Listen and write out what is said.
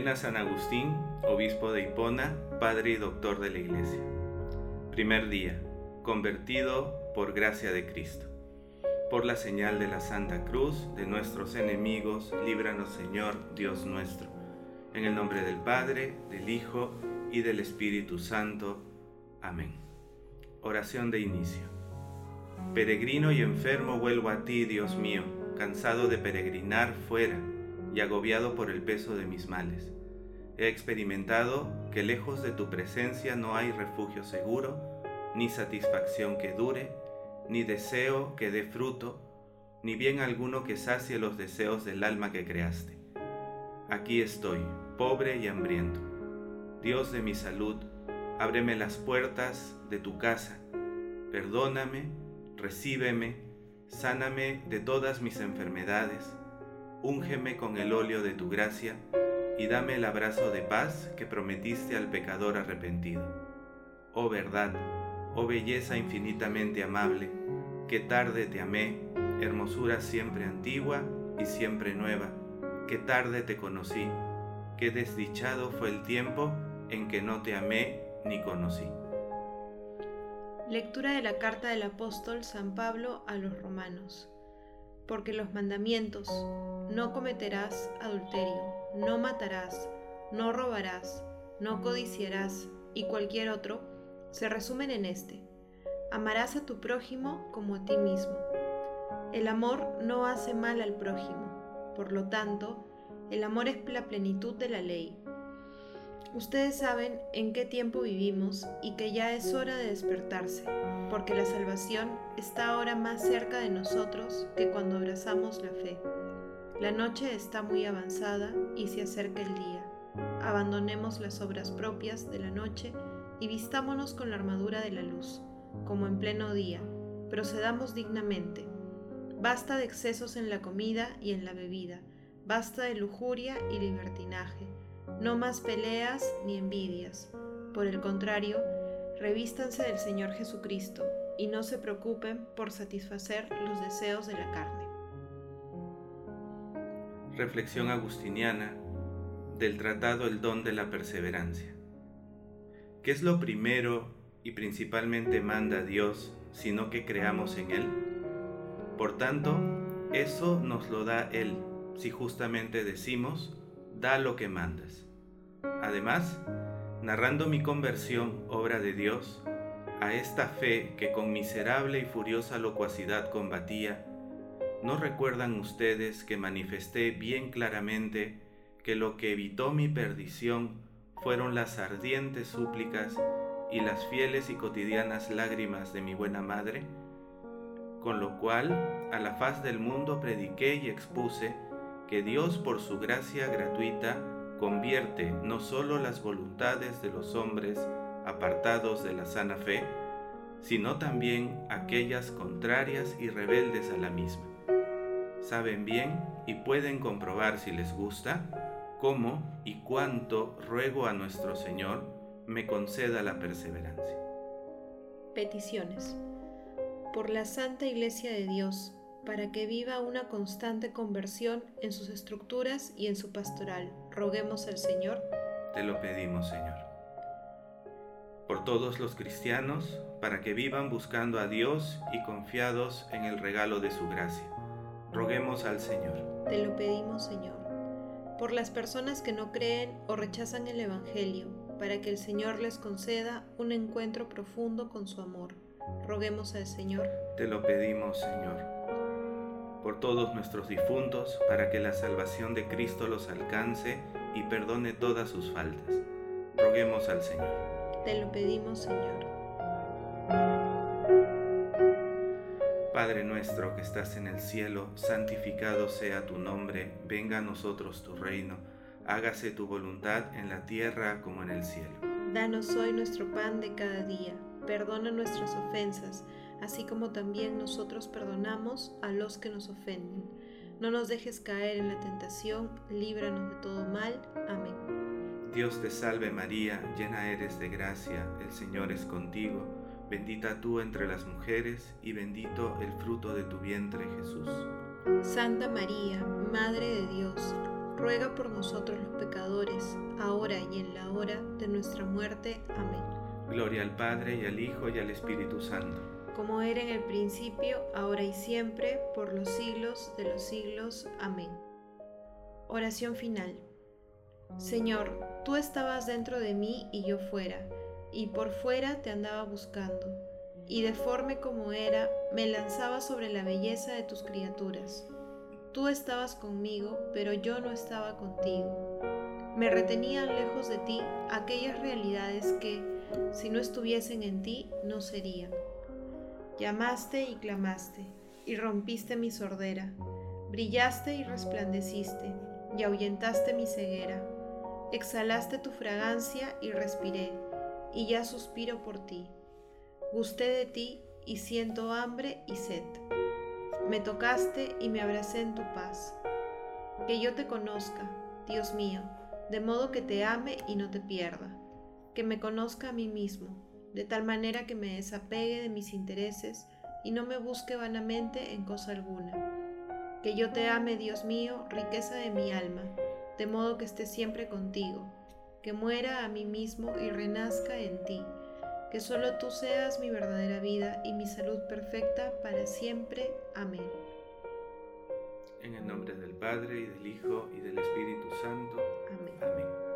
Novena San Agustín, obispo de Hipona, padre y doctor de la Iglesia. Primer día, convertido por gracia de Cristo. Por la señal de la Santa Cruz de nuestros enemigos, líbranos Señor, Dios nuestro. En el nombre del Padre, del Hijo y del Espíritu Santo. Amén. Oración de inicio. Peregrino y enfermo vuelvo a ti, Dios mío, cansado de peregrinar fuera y agobiado por el peso de mis males. He experimentado que lejos de tu presencia no hay refugio seguro, ni satisfacción que dure, ni deseo que dé fruto, ni bien alguno que sacie los deseos del alma que creaste. Aquí estoy, pobre y hambriento. Dios de mi salud, ábreme las puertas de tu casa, perdóname, recíbeme, sáname de todas mis enfermedades, úngeme con el óleo de tu gracia y dame el abrazo de paz que prometiste al pecador arrepentido. Oh verdad, oh belleza infinitamente amable, que tarde te amé, hermosura siempre antigua y siempre nueva, que tarde te conocí, que desdichado fue el tiempo en que no te amé ni conocí. Lectura de la carta del apóstol San Pablo a los romanos porque los mandamientos, no cometerás adulterio, no matarás, no robarás, no codiciarás y cualquier otro, se resumen en este. Amarás a tu prójimo como a ti mismo. El amor no hace mal al prójimo, por lo tanto, el amor es la plenitud de la ley. Ustedes saben en qué tiempo vivimos y que ya es hora de despertarse, porque la salvación está ahora más cerca de nosotros que cuando abrazamos la fe. La noche está muy avanzada y se acerca el día. Abandonemos las obras propias de la noche y vistámonos con la armadura de la luz, como en pleno día. Procedamos dignamente. Basta de excesos en la comida y en la bebida. Basta de lujuria y libertinaje no más peleas ni envidias. Por el contrario, revístanse del Señor Jesucristo y no se preocupen por satisfacer los deseos de la carne. Reflexión agustiniana del tratado El don de la perseverancia. ¿Qué es lo primero y principalmente manda Dios sino que creamos en Él? Por tanto, eso nos lo da Él si justamente decimos, da lo que mandas. Además, narrando mi conversión, obra de Dios, a esta fe que con miserable y furiosa locuacidad combatía, ¿no recuerdan ustedes que manifesté bien claramente que lo que evitó mi perdición fueron las ardientes súplicas y las fieles y cotidianas lágrimas de mi buena madre? Con lo cual, a la faz del mundo prediqué y expuse que Dios por su gracia gratuita convierte no solo las voluntades de los hombres apartados de la sana fe, sino también aquellas contrarias y rebeldes a la misma. Saben bien y pueden comprobar si les gusta cómo y cuánto ruego a nuestro Señor me conceda la perseverancia. Peticiones. Por la Santa Iglesia de Dios, para que viva una constante conversión en sus estructuras y en su pastoral. Roguemos al Señor. Te lo pedimos, Señor. Por todos los cristianos, para que vivan buscando a Dios y confiados en el regalo de su gracia. Roguemos al Señor. Te lo pedimos, Señor. Por las personas que no creen o rechazan el Evangelio, para que el Señor les conceda un encuentro profundo con su amor. Roguemos al Señor. Te lo pedimos, Señor por todos nuestros difuntos, para que la salvación de Cristo los alcance y perdone todas sus faltas. Roguemos al Señor. Te lo pedimos, Señor. Padre nuestro que estás en el cielo, santificado sea tu nombre, venga a nosotros tu reino, hágase tu voluntad en la tierra como en el cielo. Danos hoy nuestro pan de cada día, perdona nuestras ofensas, así como también nosotros perdonamos a los que nos ofenden. No nos dejes caer en la tentación, líbranos de todo mal. Amén. Dios te salve María, llena eres de gracia, el Señor es contigo, bendita tú entre las mujeres y bendito el fruto de tu vientre Jesús. Santa María, Madre de Dios, ruega por nosotros los pecadores, ahora y en la hora de nuestra muerte. Amén. Gloria al Padre y al Hijo y al Espíritu Santo. Como era en el principio, ahora y siempre, por los siglos de los siglos. Amén. Oración final. Señor, tú estabas dentro de mí y yo fuera, y por fuera te andaba buscando, y deforme como era, me lanzaba sobre la belleza de tus criaturas. Tú estabas conmigo, pero yo no estaba contigo. Me retenían lejos de ti aquellas realidades que, si no estuviesen en ti, no serían. Llamaste y clamaste, y rompiste mi sordera. Brillaste y resplandeciste, y ahuyentaste mi ceguera. Exhalaste tu fragancia y respiré, y ya suspiro por ti. Gusté de ti y siento hambre y sed. Me tocaste y me abracé en tu paz. Que yo te conozca, Dios mío, de modo que te ame y no te pierda. Que me conozca a mí mismo, de tal manera que me desapegue de mis intereses y no me busque vanamente en cosa alguna. Que yo te ame, Dios mío, riqueza de mi alma, de modo que esté siempre contigo. Que muera a mí mismo y renazca en ti que solo tú seas mi verdadera vida y mi salud perfecta para siempre. Amén. En el nombre del Padre y del Hijo y del Espíritu Santo. Amén. Amén.